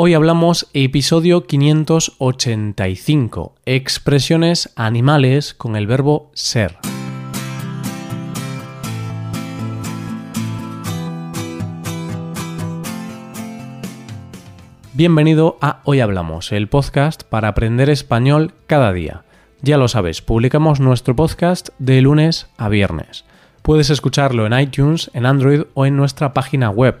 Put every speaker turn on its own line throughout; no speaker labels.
Hoy hablamos episodio 585, expresiones animales con el verbo ser. Bienvenido a Hoy Hablamos, el podcast para aprender español cada día. Ya lo sabes, publicamos nuestro podcast de lunes a viernes. Puedes escucharlo en iTunes, en Android o en nuestra página web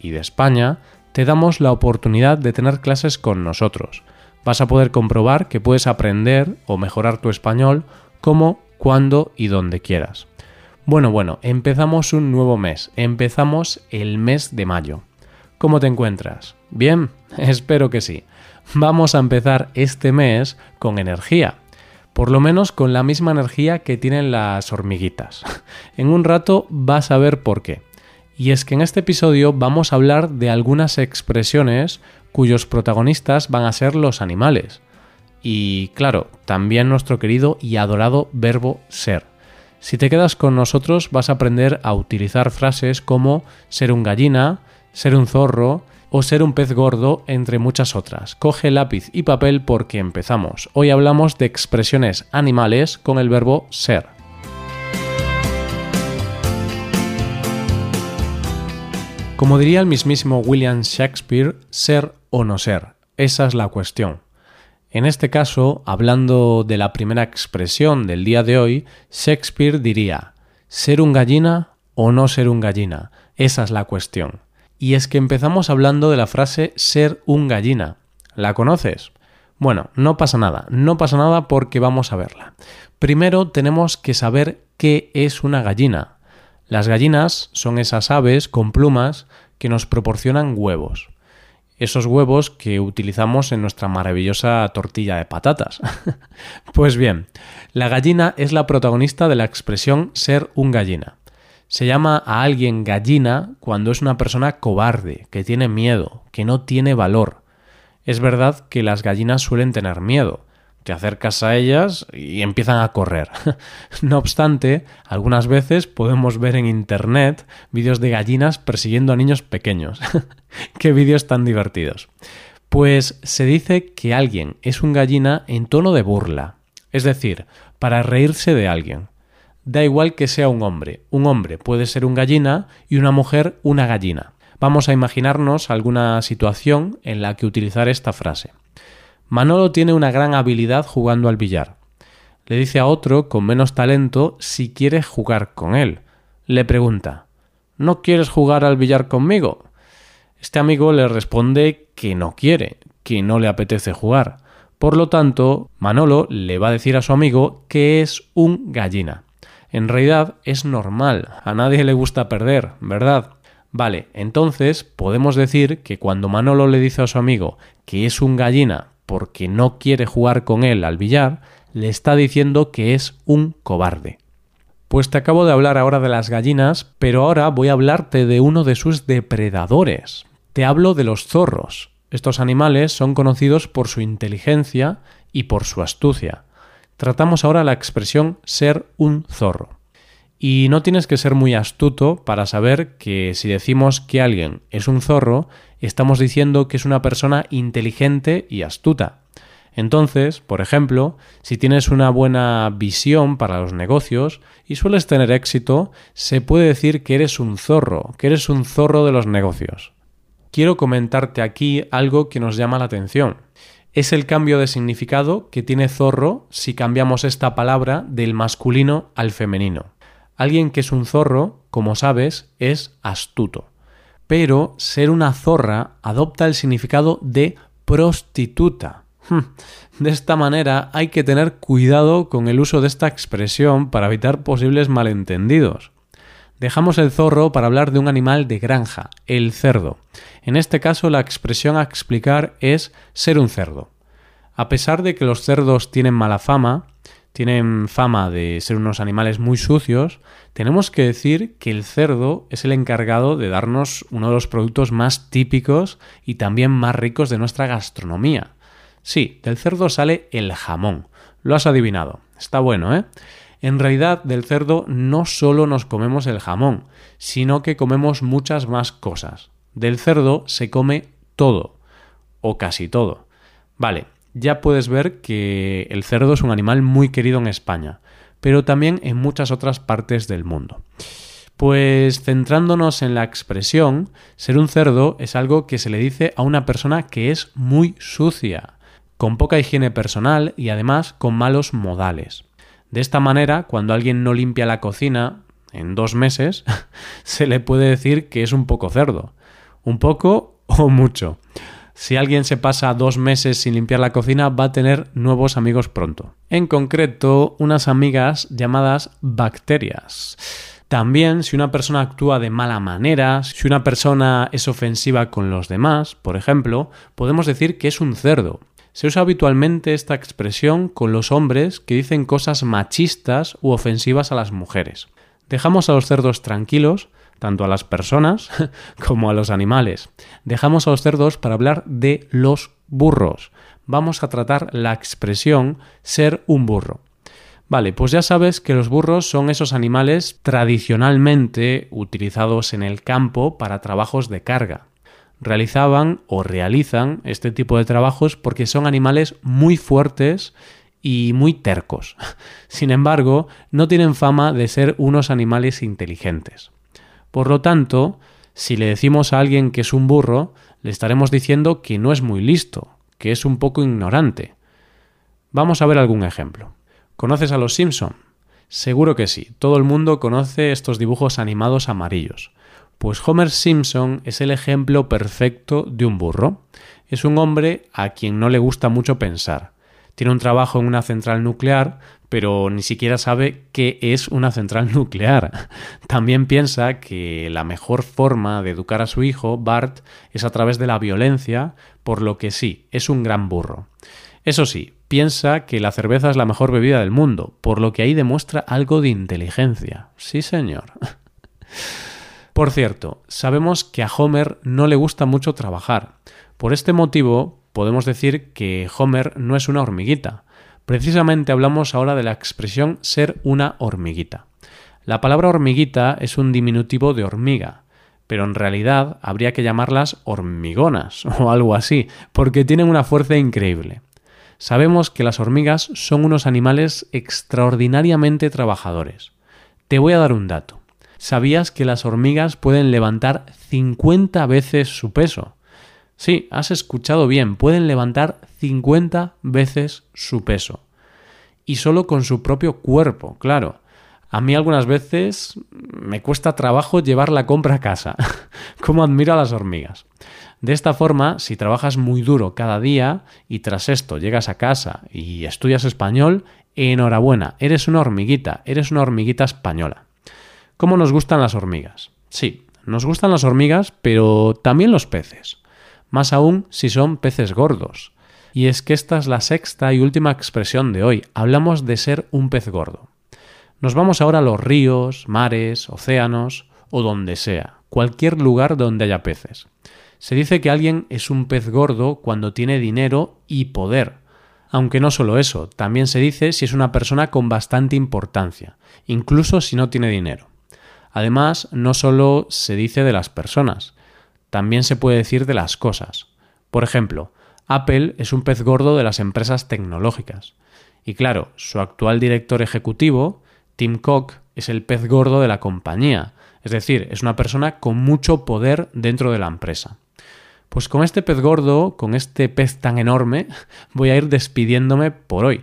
y de España, te damos la oportunidad de tener clases con nosotros. Vas a poder comprobar que puedes aprender o mejorar tu español como, cuando y donde quieras. Bueno, bueno, empezamos un nuevo mes, empezamos el mes de mayo. ¿Cómo te encuentras? ¿Bien? Espero que sí. Vamos a empezar este mes con energía, por lo menos con la misma energía que tienen las hormiguitas. En un rato vas a ver por qué. Y es que en este episodio vamos a hablar de algunas expresiones cuyos protagonistas van a ser los animales. Y claro, también nuestro querido y adorado verbo ser. Si te quedas con nosotros vas a aprender a utilizar frases como ser un gallina, ser un zorro, o ser un pez gordo, entre muchas otras. Coge lápiz y papel porque empezamos. Hoy hablamos de expresiones animales con el verbo ser. Como diría el mismísimo William Shakespeare, ser o no ser, esa es la cuestión. En este caso, hablando de la primera expresión del día de hoy, Shakespeare diría, ser un gallina o no ser un gallina, esa es la cuestión. Y es que empezamos hablando de la frase ser un gallina. ¿La conoces? Bueno, no pasa nada, no pasa nada porque vamos a verla. Primero tenemos que saber qué es una gallina. Las gallinas son esas aves con plumas que nos proporcionan huevos. Esos huevos que utilizamos en nuestra maravillosa tortilla de patatas. pues bien, la gallina es la protagonista de la expresión ser un gallina. Se llama a alguien gallina cuando es una persona cobarde, que tiene miedo, que no tiene valor. Es verdad que las gallinas suelen tener miedo. Te acercas a ellas y empiezan a correr. no obstante, algunas veces podemos ver en Internet vídeos de gallinas persiguiendo a niños pequeños. ¡Qué vídeos tan divertidos! Pues se dice que alguien es un gallina en tono de burla, es decir, para reírse de alguien da igual que sea un hombre. Un hombre puede ser un gallina y una mujer una gallina. Vamos a imaginarnos alguna situación en la que utilizar esta frase. Manolo tiene una gran habilidad jugando al billar. Le dice a otro con menos talento si quiere jugar con él. Le pregunta ¿No quieres jugar al billar conmigo? Este amigo le responde que no quiere, que no le apetece jugar. Por lo tanto, Manolo le va a decir a su amigo que es un gallina. En realidad es normal, a nadie le gusta perder, ¿verdad? Vale, entonces podemos decir que cuando Manolo le dice a su amigo que es un gallina porque no quiere jugar con él al billar, le está diciendo que es un cobarde. Pues te acabo de hablar ahora de las gallinas, pero ahora voy a hablarte de uno de sus depredadores. Te hablo de los zorros. Estos animales son conocidos por su inteligencia y por su astucia. Tratamos ahora la expresión ser un zorro. Y no tienes que ser muy astuto para saber que si decimos que alguien es un zorro, estamos diciendo que es una persona inteligente y astuta. Entonces, por ejemplo, si tienes una buena visión para los negocios y sueles tener éxito, se puede decir que eres un zorro, que eres un zorro de los negocios. Quiero comentarte aquí algo que nos llama la atención es el cambio de significado que tiene zorro si cambiamos esta palabra del masculino al femenino. Alguien que es un zorro, como sabes, es astuto. Pero ser una zorra adopta el significado de prostituta. Hmm. De esta manera hay que tener cuidado con el uso de esta expresión para evitar posibles malentendidos. Dejamos el zorro para hablar de un animal de granja, el cerdo. En este caso la expresión a explicar es ser un cerdo. A pesar de que los cerdos tienen mala fama, tienen fama de ser unos animales muy sucios, tenemos que decir que el cerdo es el encargado de darnos uno de los productos más típicos y también más ricos de nuestra gastronomía. Sí, del cerdo sale el jamón. Lo has adivinado. Está bueno, ¿eh? En realidad, del cerdo no solo nos comemos el jamón, sino que comemos muchas más cosas. Del cerdo se come todo, o casi todo. Vale, ya puedes ver que el cerdo es un animal muy querido en España, pero también en muchas otras partes del mundo. Pues centrándonos en la expresión, ser un cerdo es algo que se le dice a una persona que es muy sucia, con poca higiene personal y además con malos modales. De esta manera, cuando alguien no limpia la cocina en dos meses, se le puede decir que es un poco cerdo. Un poco o mucho. Si alguien se pasa dos meses sin limpiar la cocina, va a tener nuevos amigos pronto. En concreto, unas amigas llamadas bacterias. También, si una persona actúa de mala manera, si una persona es ofensiva con los demás, por ejemplo, podemos decir que es un cerdo. Se usa habitualmente esta expresión con los hombres que dicen cosas machistas u ofensivas a las mujeres. Dejamos a los cerdos tranquilos tanto a las personas como a los animales. Dejamos a los cerdos para hablar de los burros. Vamos a tratar la expresión ser un burro. Vale, pues ya sabes que los burros son esos animales tradicionalmente utilizados en el campo para trabajos de carga. Realizaban o realizan este tipo de trabajos porque son animales muy fuertes y muy tercos. Sin embargo, no tienen fama de ser unos animales inteligentes. Por lo tanto, si le decimos a alguien que es un burro, le estaremos diciendo que no es muy listo, que es un poco ignorante. Vamos a ver algún ejemplo. ¿Conoces a los Simpson? Seguro que sí, todo el mundo conoce estos dibujos animados amarillos. Pues Homer Simpson es el ejemplo perfecto de un burro. Es un hombre a quien no le gusta mucho pensar. Tiene un trabajo en una central nuclear, pero ni siquiera sabe qué es una central nuclear. También piensa que la mejor forma de educar a su hijo, Bart, es a través de la violencia, por lo que sí, es un gran burro. Eso sí, piensa que la cerveza es la mejor bebida del mundo, por lo que ahí demuestra algo de inteligencia. Sí, señor. Por cierto, sabemos que a Homer no le gusta mucho trabajar. Por este motivo, podemos decir que Homer no es una hormiguita, Precisamente hablamos ahora de la expresión ser una hormiguita. La palabra hormiguita es un diminutivo de hormiga, pero en realidad habría que llamarlas hormigonas o algo así, porque tienen una fuerza increíble. Sabemos que las hormigas son unos animales extraordinariamente trabajadores. Te voy a dar un dato. ¿Sabías que las hormigas pueden levantar 50 veces su peso? Sí, has escuchado bien, pueden levantar 50 veces su peso. Y solo con su propio cuerpo, claro. A mí algunas veces me cuesta trabajo llevar la compra a casa. Como admiro a las hormigas. De esta forma, si trabajas muy duro cada día y tras esto llegas a casa y estudias español, enhorabuena, eres una hormiguita, eres una hormiguita española. ¿Cómo nos gustan las hormigas? Sí, nos gustan las hormigas, pero también los peces más aún si son peces gordos. Y es que esta es la sexta y última expresión de hoy. Hablamos de ser un pez gordo. Nos vamos ahora a los ríos, mares, océanos o donde sea, cualquier lugar donde haya peces. Se dice que alguien es un pez gordo cuando tiene dinero y poder. Aunque no solo eso, también se dice si es una persona con bastante importancia, incluso si no tiene dinero. Además, no solo se dice de las personas, también se puede decir de las cosas. Por ejemplo, Apple es un pez gordo de las empresas tecnológicas. Y claro, su actual director ejecutivo, Tim Cook, es el pez gordo de la compañía, es decir, es una persona con mucho poder dentro de la empresa. Pues con este pez gordo, con este pez tan enorme, voy a ir despidiéndome por hoy.